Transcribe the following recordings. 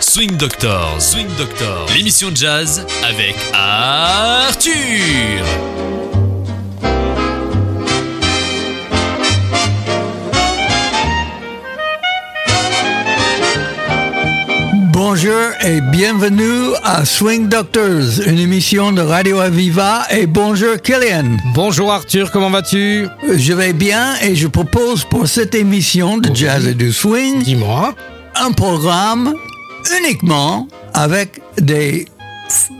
Swing Doctor, Swing Doctor, l'émission de jazz avec Arthur. Bonjour et bienvenue à Swing Doctors, une émission de Radio Aviva. Et bonjour Killian. Bonjour Arthur, comment vas-tu? Je vais bien et je propose pour cette émission de jazz et de swing Dis-moi. Un programme uniquement avec des,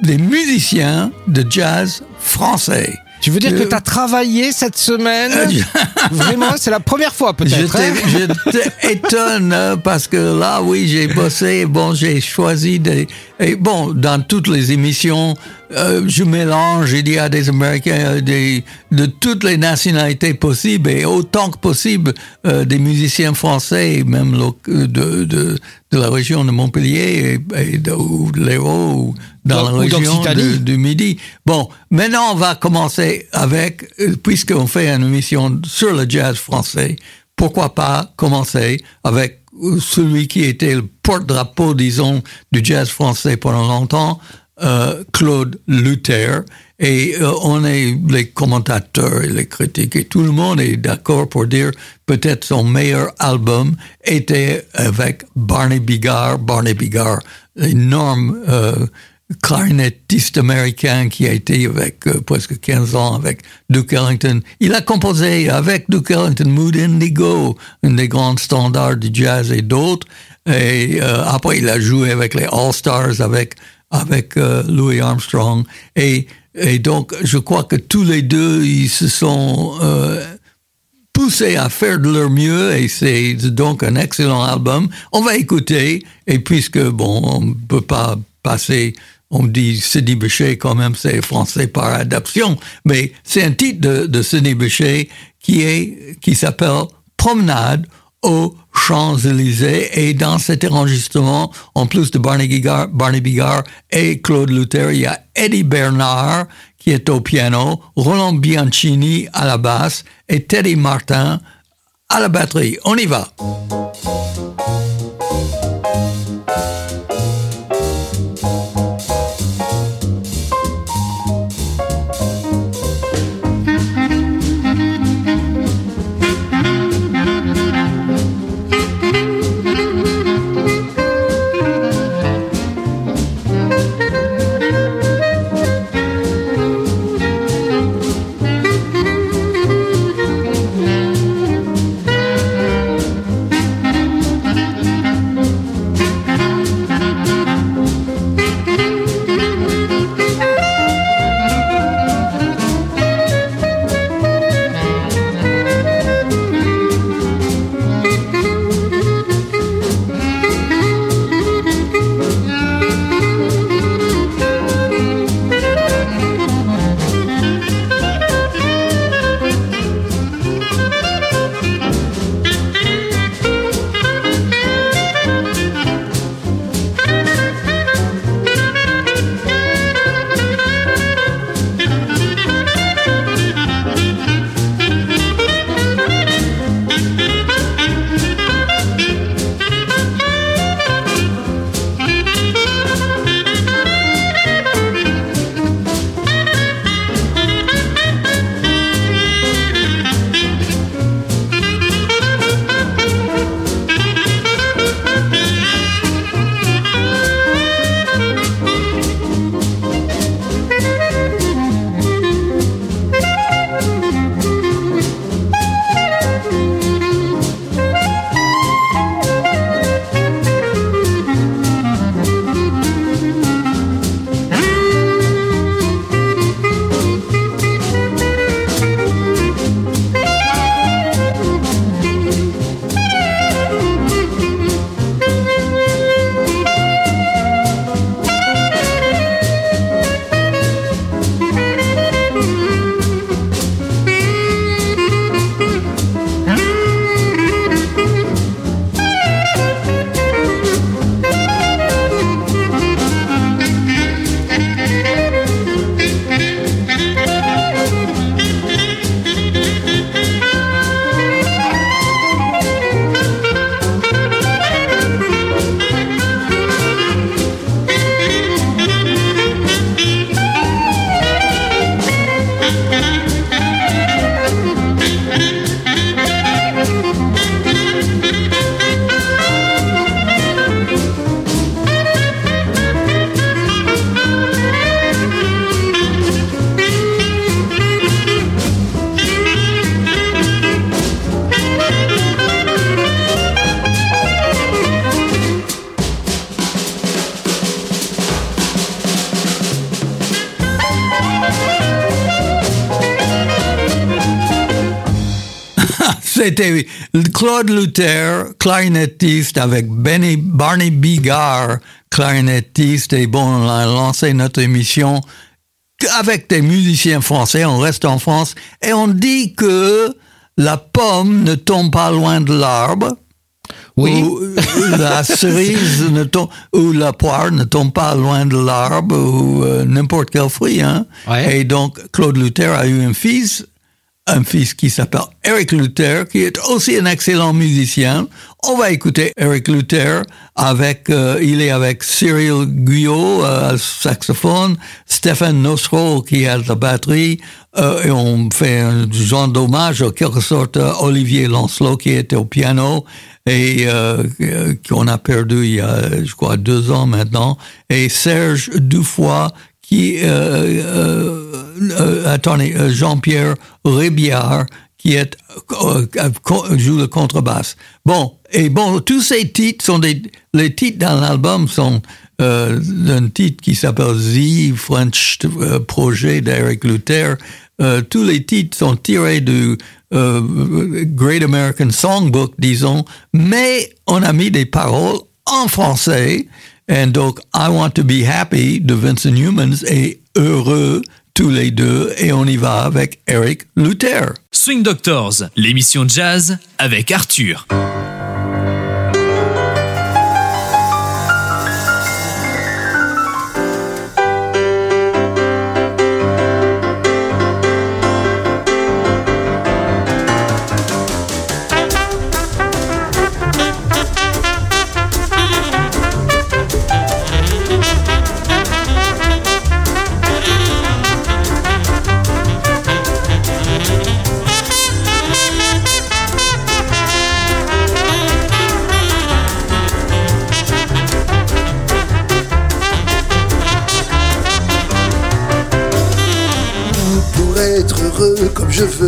des musiciens de jazz français. Tu veux dire que Euh, tu as travaillé cette semaine Vraiment, c'est la première fois Je peut-être. hein je t'étonne euh, parce que là, oui, j'ai bossé. Bon, j'ai choisi des. Et bon, dans toutes les émissions, euh, je mélange. Il y a des Américains euh, des, de toutes les nationalités possibles et autant que possible euh, des musiciens français, et même de, de, de la région de Montpellier et, et de, ou de l'Hérault dans la région de, du Midi. Bon, maintenant on va commencer avec, euh, puisqu'on fait une émission sur le jazz français, pourquoi pas commencer avec euh, celui qui était le porte-drapeau, disons, du jazz français pendant longtemps, euh, Claude Luther. Et euh, on est les commentateurs et les critiques et tout le monde est d'accord pour dire peut-être son meilleur album était avec Barney Bigard. Barney Bigard, énorme euh, clarinettiste américain qui a été avec euh, presque 15 ans avec Duke Ellington. Il a composé avec Duke Ellington Mood Indigo, un des grands standards du jazz et d'autres. Et euh, après, il a joué avec les All-Stars, avec, avec euh, Louis Armstrong. Et, et donc, je crois que tous les deux, ils se sont... poussés à faire de leur mieux et c'est donc un excellent album. On va écouter et puisque bon, on ne peut pas passer, on dit Sidney Bechet quand même c'est français par adaptation, mais c'est un titre de, de Sidney Bechet qui s'appelle Promenade aux Champs-Élysées et dans cet enregistrement, en plus de Barney Bigard, Barney Bigard et Claude Luther, il y a Eddie Bernard qui est au piano, Roland Bianchini à la basse et Teddy Martin à la batterie. On y va. C'était Claude Luther, clarinettiste, avec Benny, Barney Bigard, clarinettiste. Et bon, on a lancé notre émission avec des musiciens français. On reste en France. Et on dit que la pomme ne tombe pas loin de l'arbre. Oui. Ou la cerise ne tombe, ou la poire ne tombe pas loin de l'arbre, ou euh, n'importe quel fruit. Hein. Ouais. Et donc, Claude Luther a eu un fils, un fils qui s'appelle Eric Luther, qui est aussi un excellent musicien. On va écouter Eric Luther avec, euh, il est avec Cyril Guyot euh, saxophone, Stéphane Nosro qui a la batterie, euh, et on fait un genre d'hommage en quelque sorte à Olivier Lancelot qui était au piano et euh, qu'on a perdu il y a, je crois, deux ans maintenant, et Serge Dufoy qui, euh, euh, euh, attendez, Jean-Pierre Rébiard, qui joue le contrebasse. Bon, et bon, tous ces titres sont des, les titres dans l'album sont euh, un titre qui s'appelle The French Projet d'Eric Luther. Tous les titres sont tirés du Great American Songbook, disons, mais on a mis des paroles en français. Et donc, I Want to Be Happy de Vincent Humans est heureux tous les deux et on y va avec Eric Luther. Swing Doctors, l'émission jazz avec Arthur.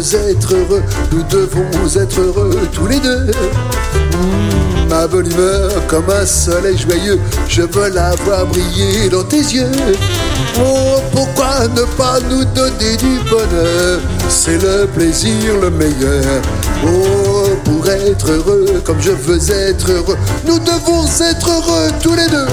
Être heureux, nous devons être heureux tous les deux. Mmh, ma bonne humeur comme un soleil joyeux, je veux la voir briller dans tes yeux. Oh, pourquoi ne pas nous donner du bonheur? C'est le plaisir le meilleur. Oh, pour être heureux comme je veux être heureux, nous devons être heureux tous les deux.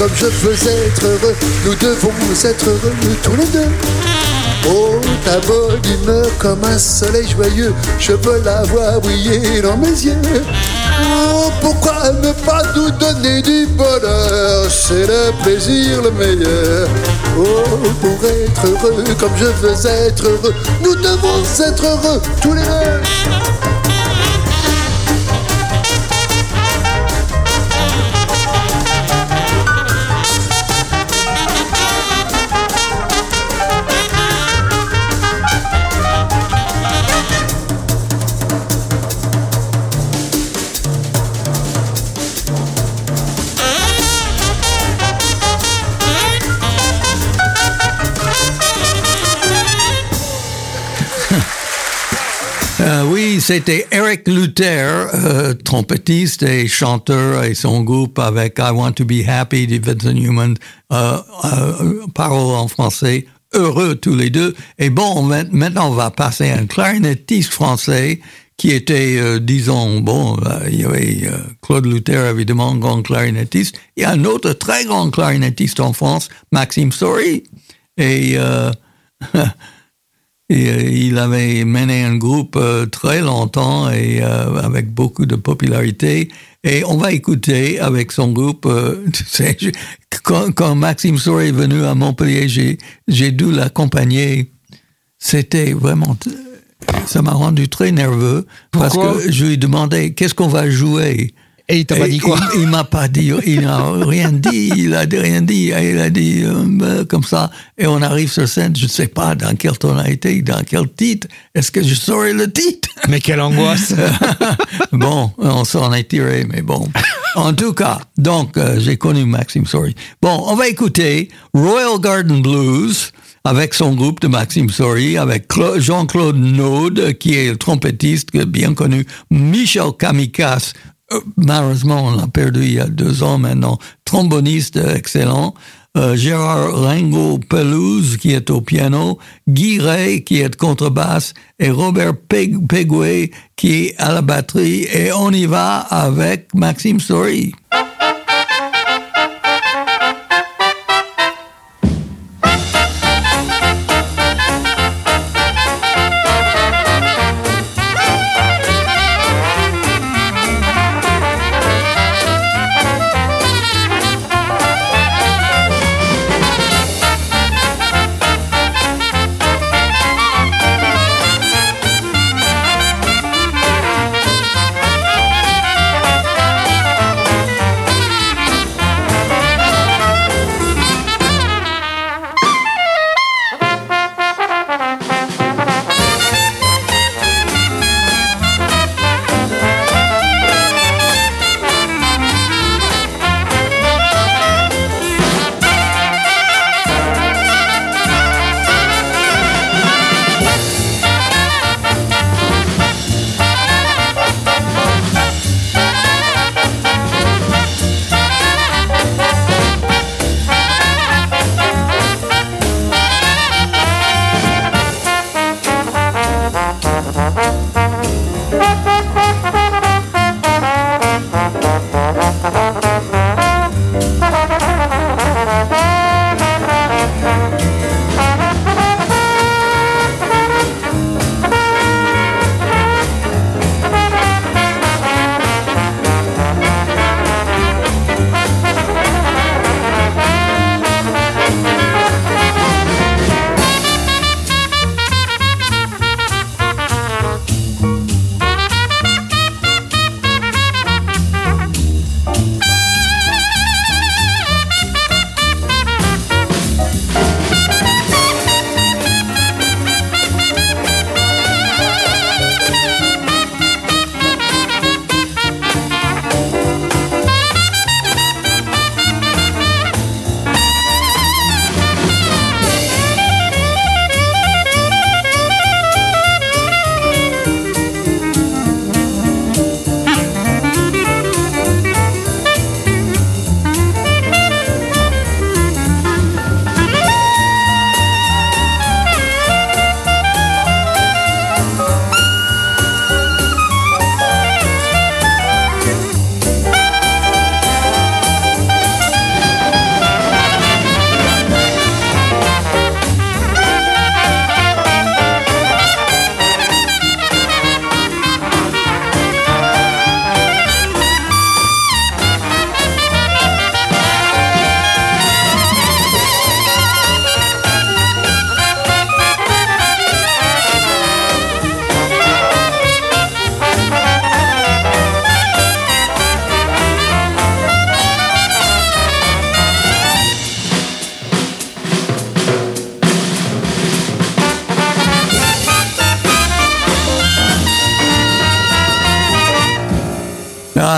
Comme je veux être heureux. Nous devons être heureux tous les deux. Oh, ta bonne humeur comme un soleil joyeux, je veux la voir briller dans mes yeux. Oh, pourquoi ne pas nous donner du bonheur? C'est le plaisir le meilleur. Oh, pour être heureux comme je veux être heureux, nous devons être heureux tous les deux. C'était Eric Luther, euh, trompettiste et chanteur, et son groupe avec I Want to Be Happy de Vincent Newman, euh, euh, parole en français, heureux tous les deux. Et bon, maintenant on va passer à un clarinettiste français qui était, euh, disons, bon, il y avait Claude Luther, évidemment, grand clarinettiste. A un autre très grand clarinettiste en France, Maxime Story. Et... Et, euh, il avait mené un groupe euh, très longtemps et euh, avec beaucoup de popularité. Et on va écouter avec son groupe. tu sais, je, quand, quand, Maxime Sour est venu à Montpellier, j'ai, j'ai dû l'accompagner. C'était vraiment, ça m'a rendu très nerveux parce que je lui demandais qu'est-ce qu'on va jouer? Et il t'a pas dit quoi Il, il m'a pas dit, il n'a rien dit, il a rien dit, il a dit euh, comme ça. Et on arrive sur scène, je ne sais pas dans quelle tonalité, dans quel titre. Est-ce que je saurais le titre? Mais quelle angoisse Bon, on s'en est tiré, mais bon. En tout cas, donc euh, j'ai connu Maxime Sorry. Bon, on va écouter Royal Garden Blues avec son groupe de Maxime Sorry, avec Jean-Claude Naude, qui est le trompettiste bien connu, Michel Kamikaze, euh, malheureusement, on l'a perdu il y a deux ans maintenant, tromboniste excellent, euh, Gérard Ringo Pelouse qui est au piano, Guy Ray qui est contrebasse. Et Robert Peg qui est à la batterie. Et on y va avec Maxime Story.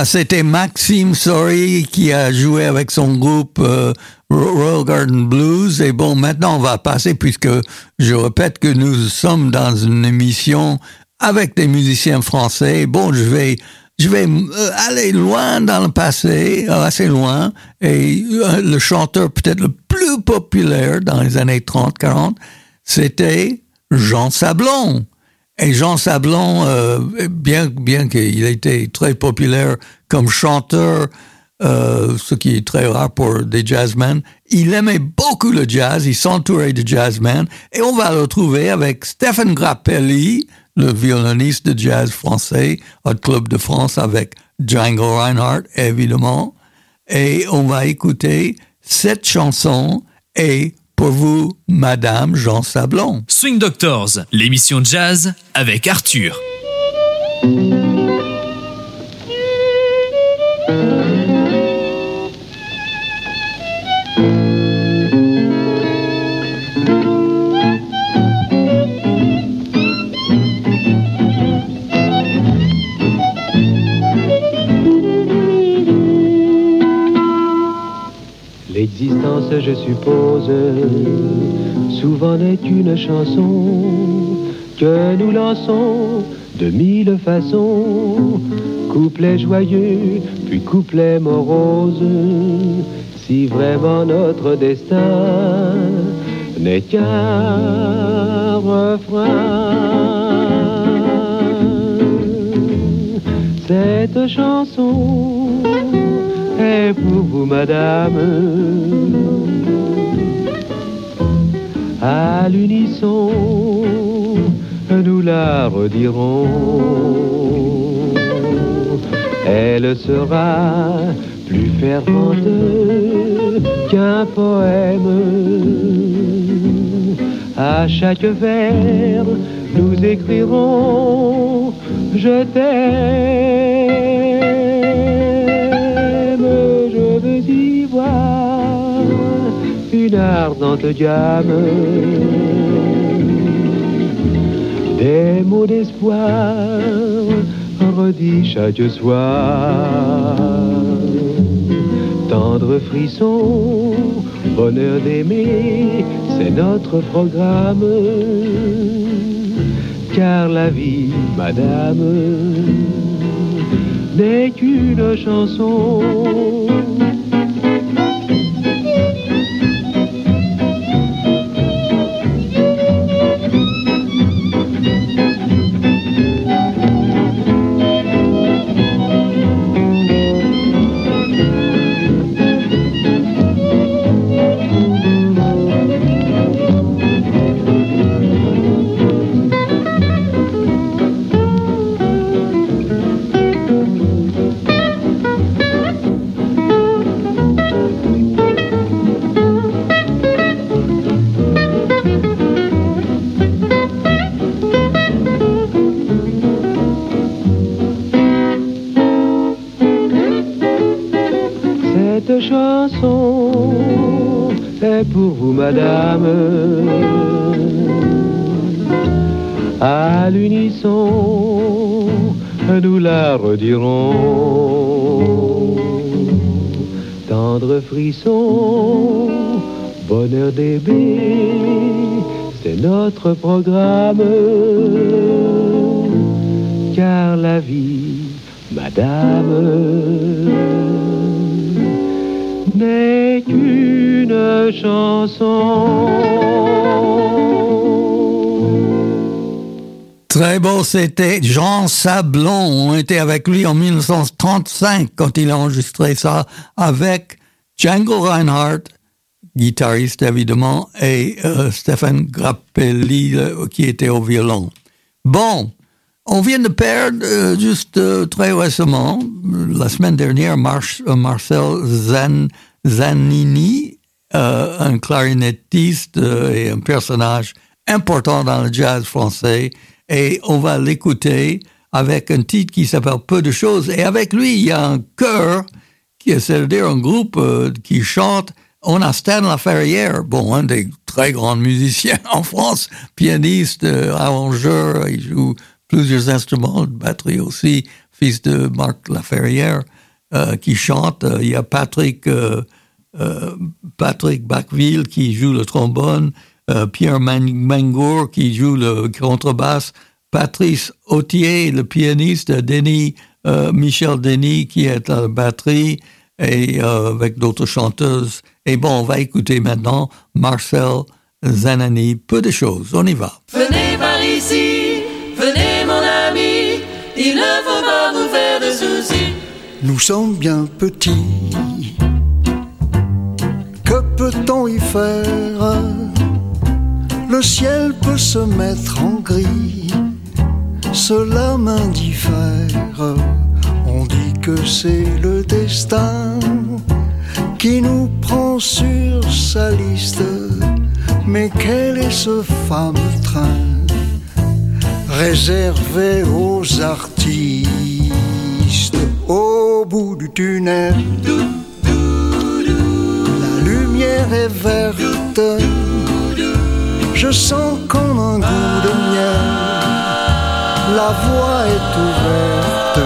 Voilà, c'était Maxime Sorry qui a joué avec son groupe euh, Royal Garden Blues. Et bon, maintenant on va passer, puisque je répète que nous sommes dans une émission avec des musiciens français. Bon, je vais je vais euh, aller loin dans le passé, euh, assez loin, et le chanteur peut-être le plus populaire dans les années 30-40, c'était Jean Sablon. Et Jean Sablon, euh, bien, bien qu'il ait été très populaire comme chanteur, euh, ce qui est très rare pour des jazzmen, il aimait beaucoup le jazz, il s'entourait de jazzmen, et on va le retrouver avec Stephen Grappelli, le violoniste de jazz français au Club de France avec Django Reinhardt, évidemment. Et on va écouter cette chanson et pour vous, Madame Jean Sablon. Swing Doctors, l'émission jazz avec Arthur. L'existence, je suppose, souvent n'est une chanson que nous lançons de mille façons. Couplet joyeux, puis couplet morose, si vraiment notre destin n'est qu'un refrain. Cette chanson pour vous, madame. À l'unisson, nous la redirons. Elle sera plus fervente qu'un poème. À chaque vers, nous écrirons Je t'aime, une ardente gamme des mots d'espoir redits chaque soir. Tendre frisson, bonheur d'aimer, c'est notre programme. Car la vie, madame, n'est qu'une chanson. Madame. À l'unisson, nous la redirons. Tendre frisson, bonheur bébés, c'est notre programme. Car la vie, madame, n'est chanson. Très beau, c'était Jean Sablon. On était avec lui en 1935 quand il a enregistré ça avec Django Reinhardt, guitariste évidemment, et euh, Stéphane Grappelli qui était au violon. Bon, on vient de perdre euh, juste euh, très récemment, la semaine dernière, euh, Marcel Zan- Zanini, euh, un clarinettiste euh, et un personnage important dans le jazz français. Et on va l'écouter avec un titre qui s'appelle Peu de choses. Et avec lui, il y a un chœur, c'est-à-dire un groupe euh, qui chante. On a Stan Laferrière, bon, un des très grands musiciens en France, pianiste, arrangeur, il joue plusieurs instruments, batterie aussi, fils de Marc Laferrière. qui chantent. Il y a Patrick, Patrick Bacville qui joue le trombone, euh, Pierre Man- Mangour qui joue le contrebasse, Patrice Autier, le pianiste, Denis, euh, Michel Denis qui est à la batterie et euh, avec d'autres chanteuses. Et bon, on va écouter maintenant Marcel Zanani. Peu de choses, on y va. Venez par ici, venez mon ami, il ne faut pas vous faire de soucis. Nous sommes bien petits. Peut-on y faire? Le ciel peut se mettre en gris. Cela m'indiffère. On dit que c'est le destin qui nous prend sur sa liste. Mais quel est ce fameux train réservé aux artistes au bout du tunnel? Verte, je sens comme un goût de miel. La voie est ouverte,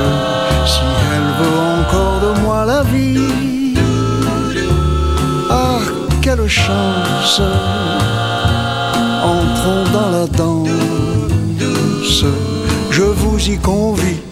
si elle veut encore de moi la vie. Ah, quelle chance! Entrons dans la danse je vous y convie.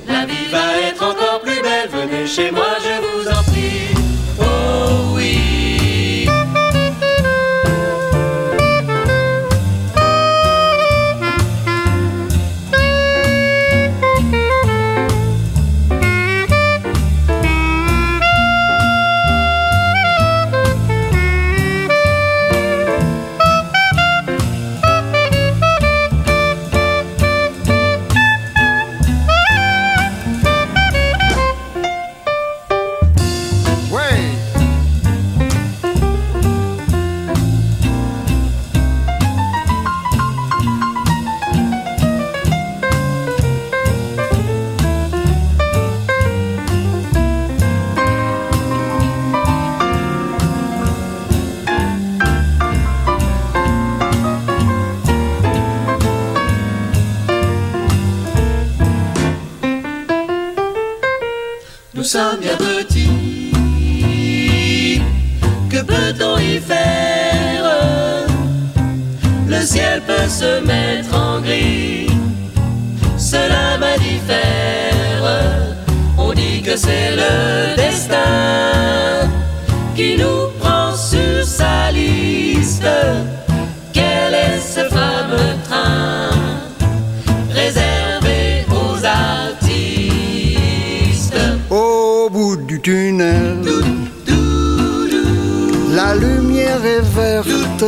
La lumière est verte.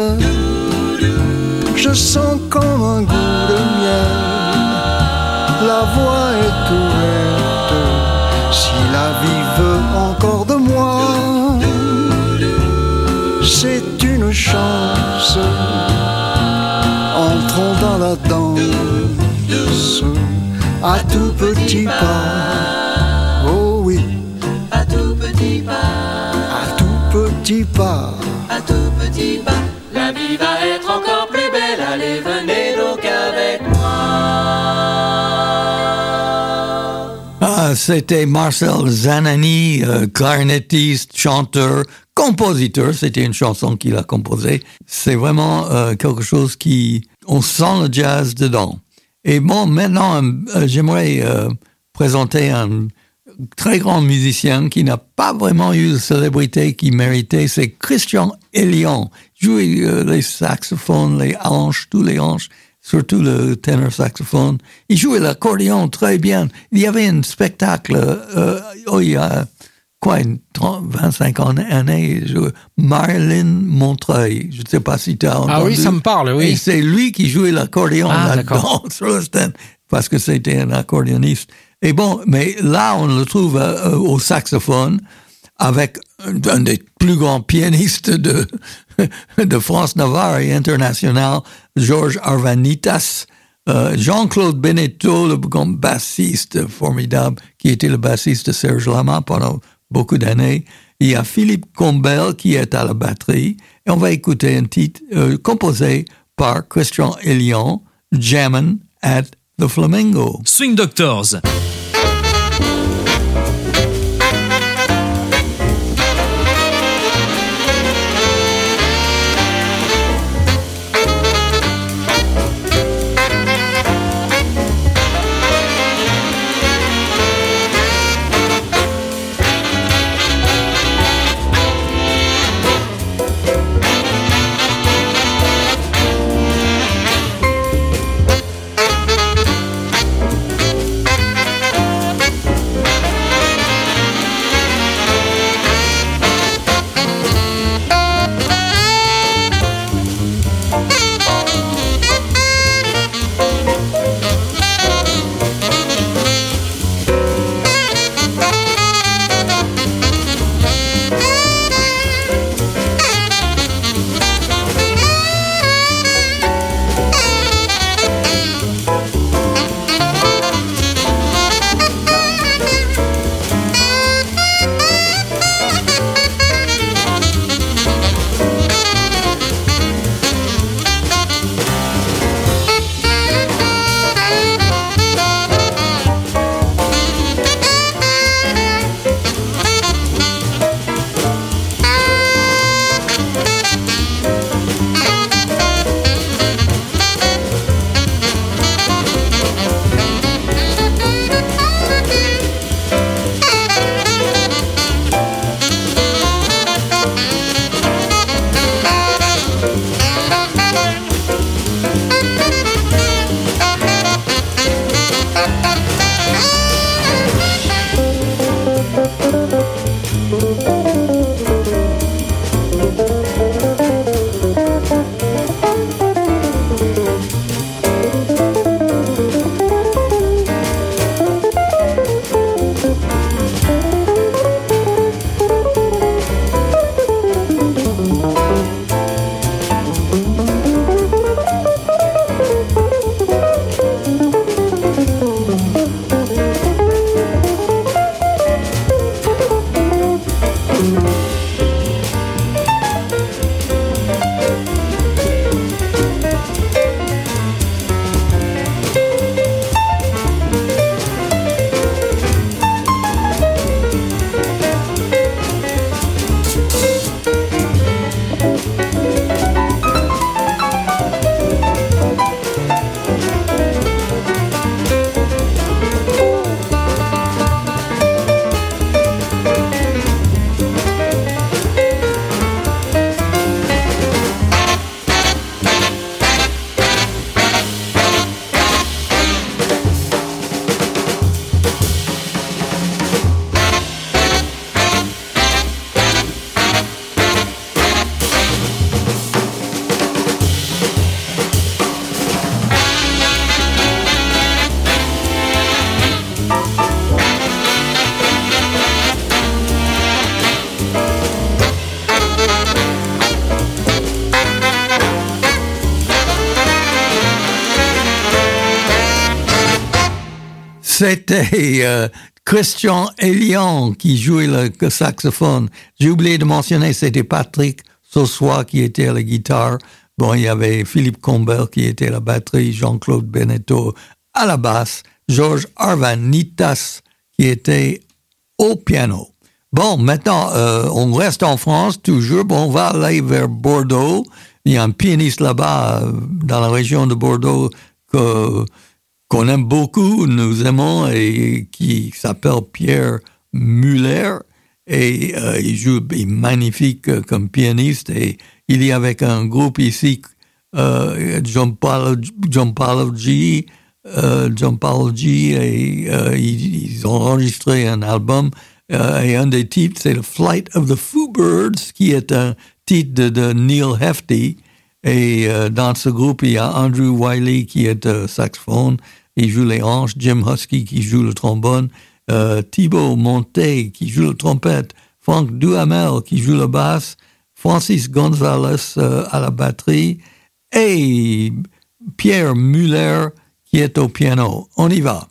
Je sens comme un goût de miel. La voie est ouverte. Si la vie veut encore de moi, c'est une chance. Entrons dans la danse à tout petit pas. Pas. à tout petit pas, la vie va être encore plus belle. Allez, venez donc avec moi. Ah, c'était Marcel Zanani, euh, clarinettiste, chanteur, compositeur. C'était une chanson qu'il a composée. C'est vraiment euh, quelque chose qui, on sent le jazz dedans. Et bon, maintenant, euh, j'aimerais présenter un très grand musicien qui n'a pas vraiment eu la célébrité qu'il méritait. C'est Christian Elion. Jouait euh, les saxophones, les hanches, tous les hanches surtout le ténor saxophone. Il jouait l'accordéon très bien. Il y avait un spectacle, euh, oh, il y a quoi, une 30, 25 ans, années, Marilyn Montreuil. Je ne sais pas si tu as entendu. Ah oui, ça me parle, oui. Et c'est lui qui jouait l'accordéon Ah, là-dedans sur le stand, parce que c'était un accordéoniste. Et bon, mais là, on le trouve euh, au saxophone avec un des plus grands pianistes de, de France, Navarre et international, Georges Arvanitas, euh, Jean-Claude Beneteau, le bassiste formidable, qui était le bassiste de Serge Lama pendant beaucoup d'années. Il y a Philippe Combel qui est à la batterie. Et on va écouter un titre euh, composé par Christian Elion, Jammin' at the Flamingo. Swing Doctors. C'était euh, Christian Elian qui jouait le saxophone. J'ai oublié de mentionner, c'était Patrick Sossois qui était à la guitare. Bon, il y avait Philippe Combel qui était à la batterie, Jean-Claude Beneteau à la basse, Georges Arvanitas qui était au piano. Bon, maintenant, euh, on reste en France toujours. Bon, on va aller vers Bordeaux. Il y a un pianiste là-bas, euh, dans la région de Bordeaux, que qu'on aime beaucoup, nous aimons, et qui s'appelle Pierre Muller. Et euh, il joue il est magnifique comme pianiste. Et il est avec un groupe ici, euh, John Paul, G. Euh, John Paul G. Et euh, ils, ont enregistré un album. Et un des titres, c'est The Flight of the Foo Birds, qui est un titre de, de Neil Hefti. Et euh, dans ce groupe, il y a Andrew Wiley qui est euh, saxophone, il joue les hanches, Jim Husky qui joue le trombone, euh, Thibaut Monté qui joue le trompette, Frank Duhamel qui joue le basse, Francis Gonzalez à la batterie et Pierre Muller qui est au piano. On y va.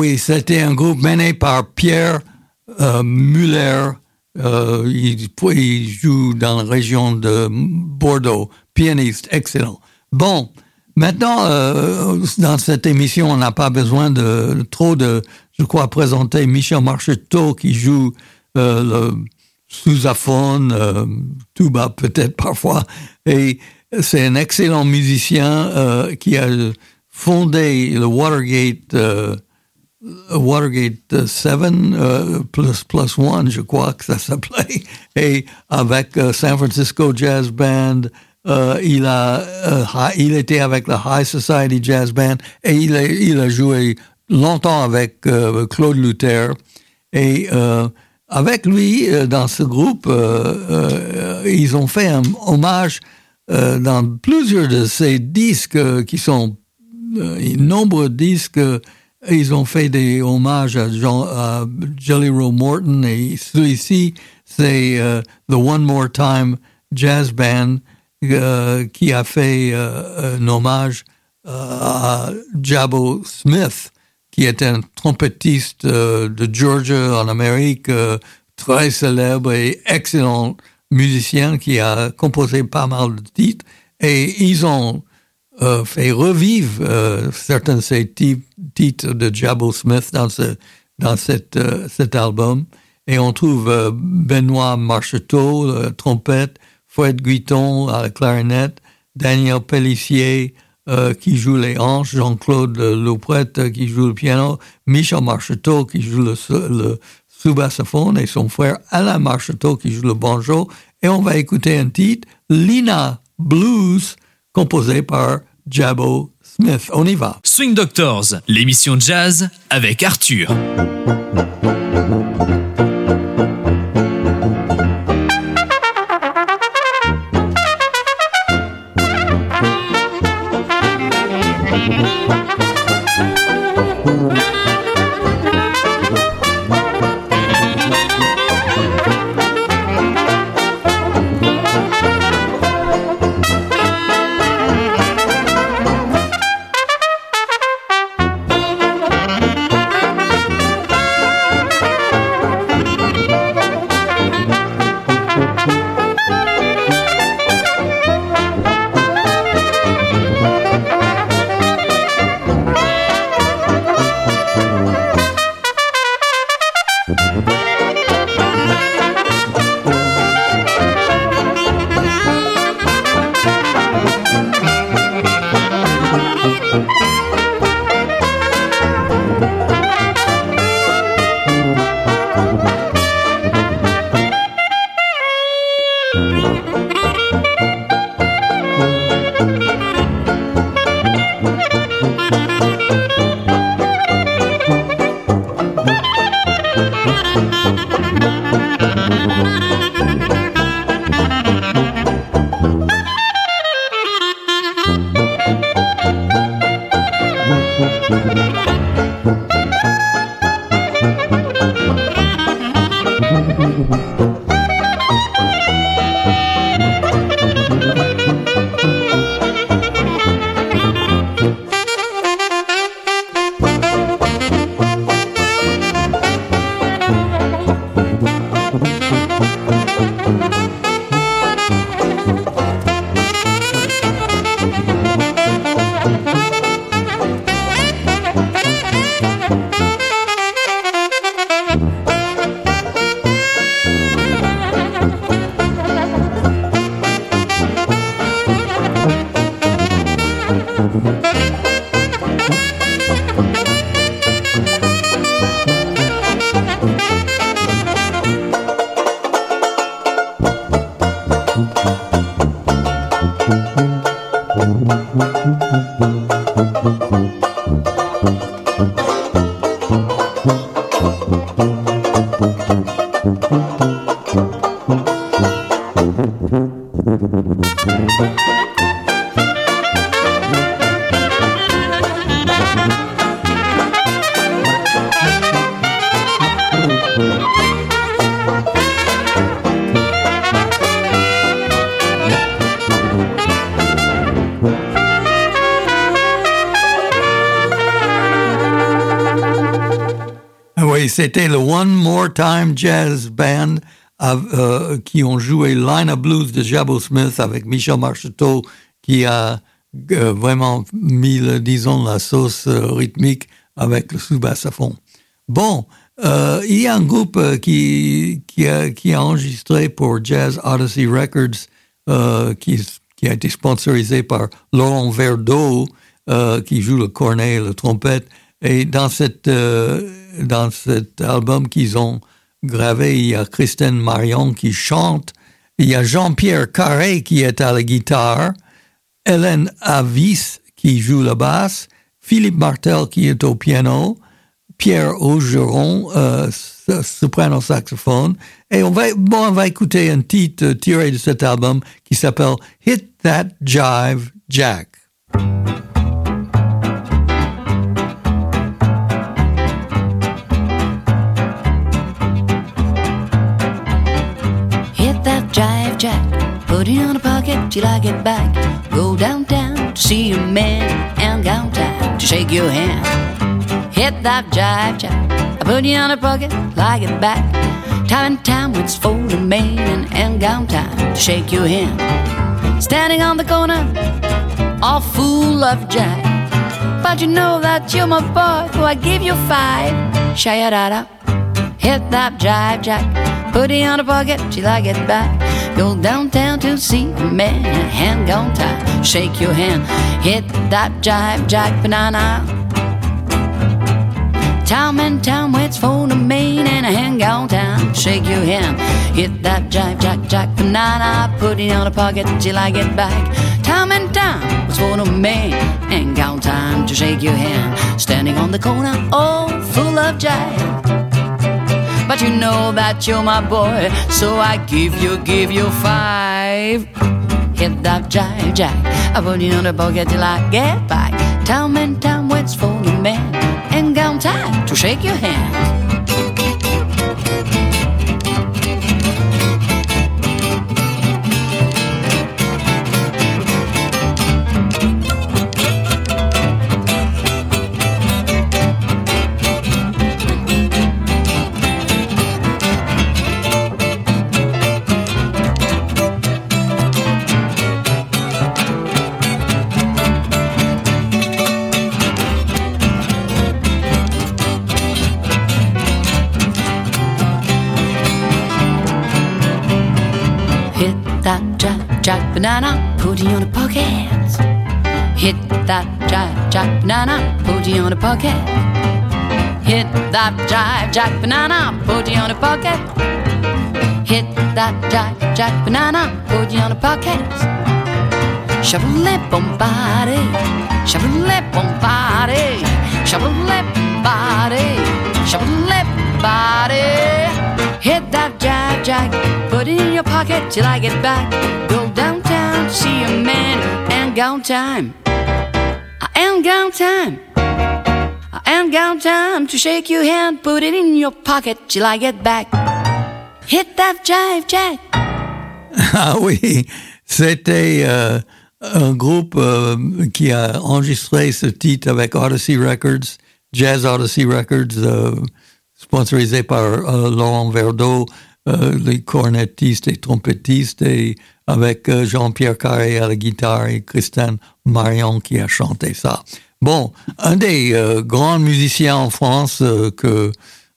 Oui, c'était un groupe mené par Pierre euh, Muller. Euh, il, joue dans la région de Bordeaux. Pianiste excellent. Bon, maintenant, euh, dans cette émission, on n'a pas besoin de trop de, je crois, présenter Michel Marcheteau qui joue le sousaphone, tuba peut-être parfois. Et c'est un excellent musicien qui a fondé le Watergate, Watergate 7 euh, plus plus one, je crois que ça s'appelait, et avec San Francisco Jazz Band. il a, il était avec la High Society Jazz Band et il a, il a joué longtemps avec Claude Luther. Et avec lui, dans ce groupe, ils ont fait un hommage dans plusieurs de ces disques qui sont nombreux disques. Ils ont fait des hommages à, Jean, Jelly Roll Morton et celui-ci, c'est euh, The One More Time Jazz Band euh, qui a fait euh, un hommage à Jabo Smith, qui est un trompettiste de Georgia en Amérique, très célèbre et excellent musicien qui a composé pas mal de titres. Et ils ont euh, fait revivre euh, certains de ces ti- titres de Jabo Smith dans, ce, euh, cet album. Et on trouve Benoît Marcheteau, la trompette, Fred Guiton à la clarinette, Daniel Pellissier qui joue les hanches, Jean-Claude Lauprette euh, qui joue le piano, Michel Marcheteau qui joue le, le sous-bassophone et son frère Alain Marcheteau qui joue le banjo. Et on va écouter un titre, Lina Blues, composé par Jabo Smith. On y va. Swing Doctors, l'émission jazz avec Arthur. C'était le One More Time Jazz Band euh, qui ont joué Line of Blues de Jabbo Smith avec Michel Marcheteau qui a euh, vraiment mis, le, disons, la sauce euh, rythmique avec le fond. Bon, il y a un groupe qui, a, enregistré pour Jazz Odyssey Records qui, a été sponsorisé par Laurent Verdeau qui joue le cornet et la trompette. Et dans, cette, dans cet album qu'ils ont gravé, il y a Christine Marion qui chante, il y a Jean-Pierre Carré qui est à la guitare, Hélène Avis qui joue la basse, Philippe Martel qui est au piano, Pierre Augeron, euh, soprano saxophone. Et on va, bon, on va écouter un titre tiré de cet album qui s'appelle Hit That Jive Jack. Jack, put it on a pocket till I get back. Go downtown to see a man and gown time to shake your hand. Hit that jive jack, I put it on a pocket till I get back. Time and time it's for the man and, and time to shake your hand. Standing on the corner, all full of jack. But you know that you're my boy, so I give you five. Shaya-da-da. Hit that jive jack, put it on a pocket till I get back. Go downtown to see a man, a hand gone time. Shake your hand, hit that jive jack banana. Time and time waits for the main and a hand gone time. Shake your hand, hit that jive jack jack banana. Put it on a pocket till I get back. Time and time waits for the main and gone time to shake your hand. Standing on the corner, all full of jive. But you know that you're my boy, so I give you, give you five. Hit that jive jack, I put you on the pocket till I get back. Time and time waits for the man, and gone time to shake your hand. Banana, put it on a pocket. Hit that jack, jack banana, put it on a pocket. Hit that jive, jack banana, put it on a pocket. Hit that jive, jack banana, put it on a pocket. Chevrolet bombardé, Chevrolet bombardé, Chevrolet bombardé, Chevrolet bombardé. Hit that jive jack, put it in your pocket till I get back. Go downtown see a man and gone time. I am gone time. I am gone time to shake your hand, put it in your pocket till I get back. Hit that jive jack. Ah oui, c'était euh, un groupe euh, qui a enregistré ce titre avec Odyssey Records, Jazz Odyssey Records, euh, sponsorisé par euh, Laurent Verdeau, les cornettistes et trompettistes, et avec euh, Jean-Pierre Carré à la guitare et Christiane Marion qui a chanté ça. Bon, un des euh, grands musiciens en France euh, que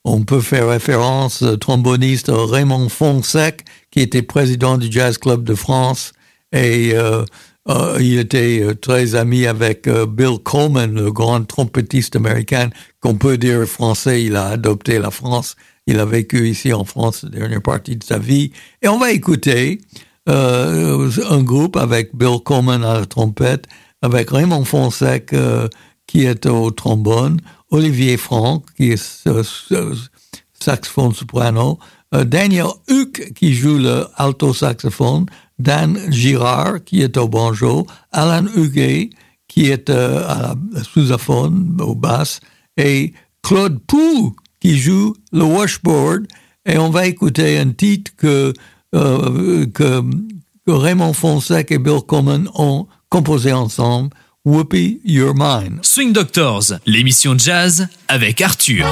on peut faire référence, euh, tromboniste Raymond Fonsec, qui était président du Jazz Club de France, et il était très ami avec Bill Coleman, le grand trompettiste américain, qu'on peut dire français, il a adopté la France, il a vécu ici en France la dernière partie de sa vie, et on va écouter euh, un groupe avec Bill Coleman à la trompette, avec Raymond Fonsec euh, qui est au trombone, Olivier Franck qui est saxophone soprano, euh, Daniel Huck qui joue le alto saxophone, Dan Girard qui est au banjo, Alan Huguet qui est à la sousaphone, au basse, et Claude Pou qui joue le washboard. Et on va écouter un titre que, euh, que, Raymond Fonsec et Bill Coleman ont composé ensemble, Whoopie Your Mine. Swing Doctors, l'émission jazz avec Arthur.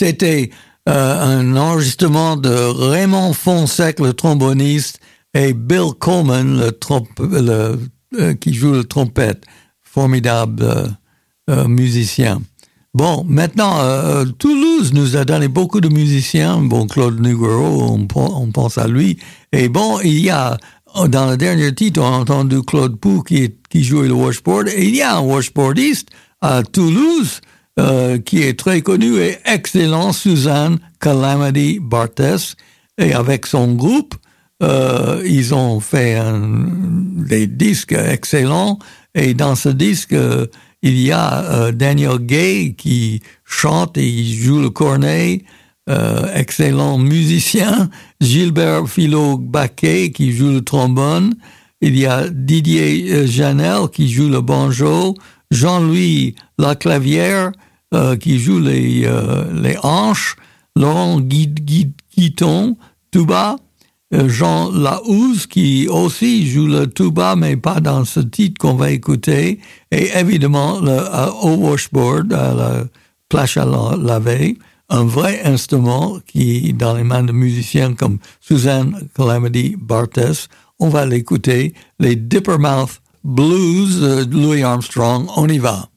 C'était euh, un enregistrement de Raymond Fonsec, le tromboniste, et Bill Coleman, euh, qui joue le trompette. Formidable euh, euh, musicien. Bon, maintenant, Toulouse nous a donné beaucoup de musiciens. Bon, Claude Nougaro, on, pen- on pense à lui. Et bon, il y a, dans le dernier titre, on a entendu Claude Pou qui, qui jouait le washboard. Il y a un washboardiste à Toulouse euh, qui est très connu et excellent, Suzanne Calamity Bartes. Et avec son groupe, euh, ils ont fait des disques excellents. Et dans ce disque, euh, il y a Daniel Gay qui chante et il joue le cornet, excellent musicien. Gilbert Philo-Baquet qui joue le trombone. Il y a Didier Janel qui joue le banjo. Jean-Louis Laclavière euh, qui joue les, euh, les hanches. Laurent Guiton, tuba. Euh, Jean Laouze qui aussi joue le tuba, mais pas dans ce titre qu'on va écouter. Et évidemment, le, euh, au washboard, à la plage à la- laver, un vrai instrument qui dans les mains de musiciens comme Suzanne Calamity Bartes. On va l'écouter, les Dippermouth Blues de Louis Armstrong. On y va.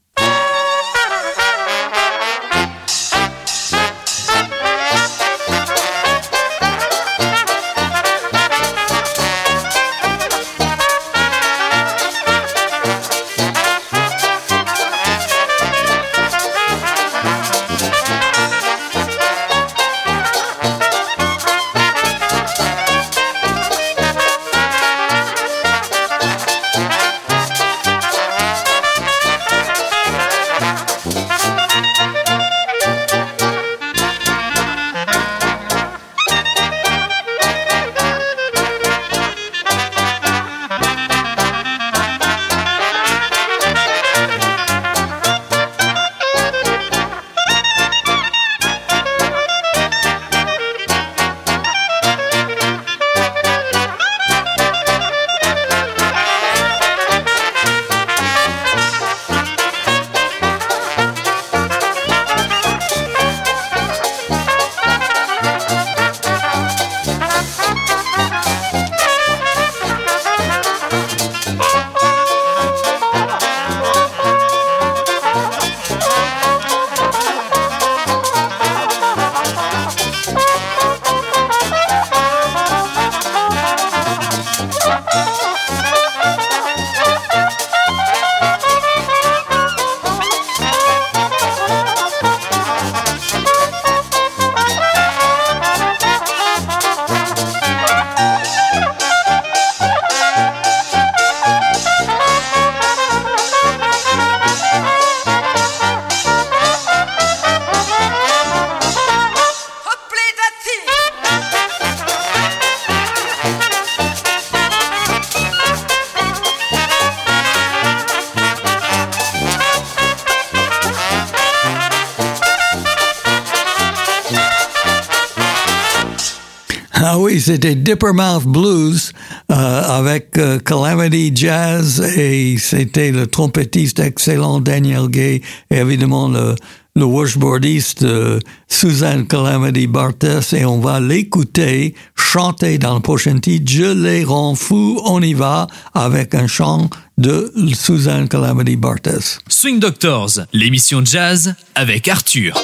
C'était Dippermouth Blues euh, avec euh, Calamity Jazz et c'était le trompettiste excellent Daniel Gay et évidemment le, washboardiste euh, Suzanne Calamity Bartes et on va l'écouter chanter dans le prochain titre Je les rends fous, on y va avec un chant de Suzanne Calamity Bartes. Swing Doctors, l'émission jazz avec Arthur.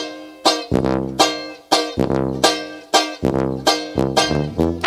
Mm-hmm.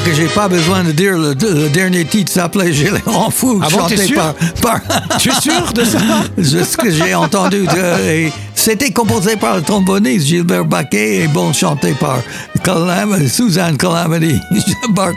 Crois que j'ai pas besoin de dire le, le dernier titre s'appelait rends fous, Ah bon, chanté sûr? par, par Tu es sûr de ça? C'est ce que j'ai entendu. C'était composé par le tromboniste Gilbert Baquet et bon chanté par Calam- Suzanne Calamity Bartes.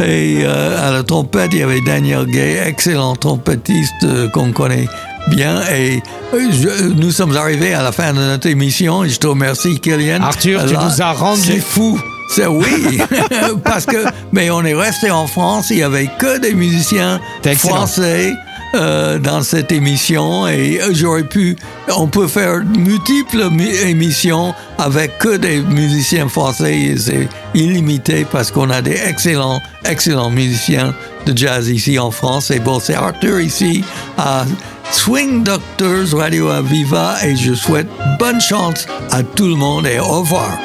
Et euh, à la trompette, il y avait Daniel Gay, excellent trompettiste euh, qu'on connaît bien. Et euh, je- nous sommes arrivés à la fin de notre émission. Et je te remercie, Kylian. Arthur, tu nous as rendu c'est- fous. C'est oui, parce que mais on est resté en France, il y avait que des musiciens français euh, dans cette émission. Et euh, j'aurais pu, on peut faire multiples mu- émissions avec que des musiciens français c'est illimité parce qu'on a des excellents, excellents musiciens de jazz ici en France. Et bon, c'est Arthur ici à Swing Doctors Radio Aviva et je souhaite bonne chance à tout le monde et au revoir.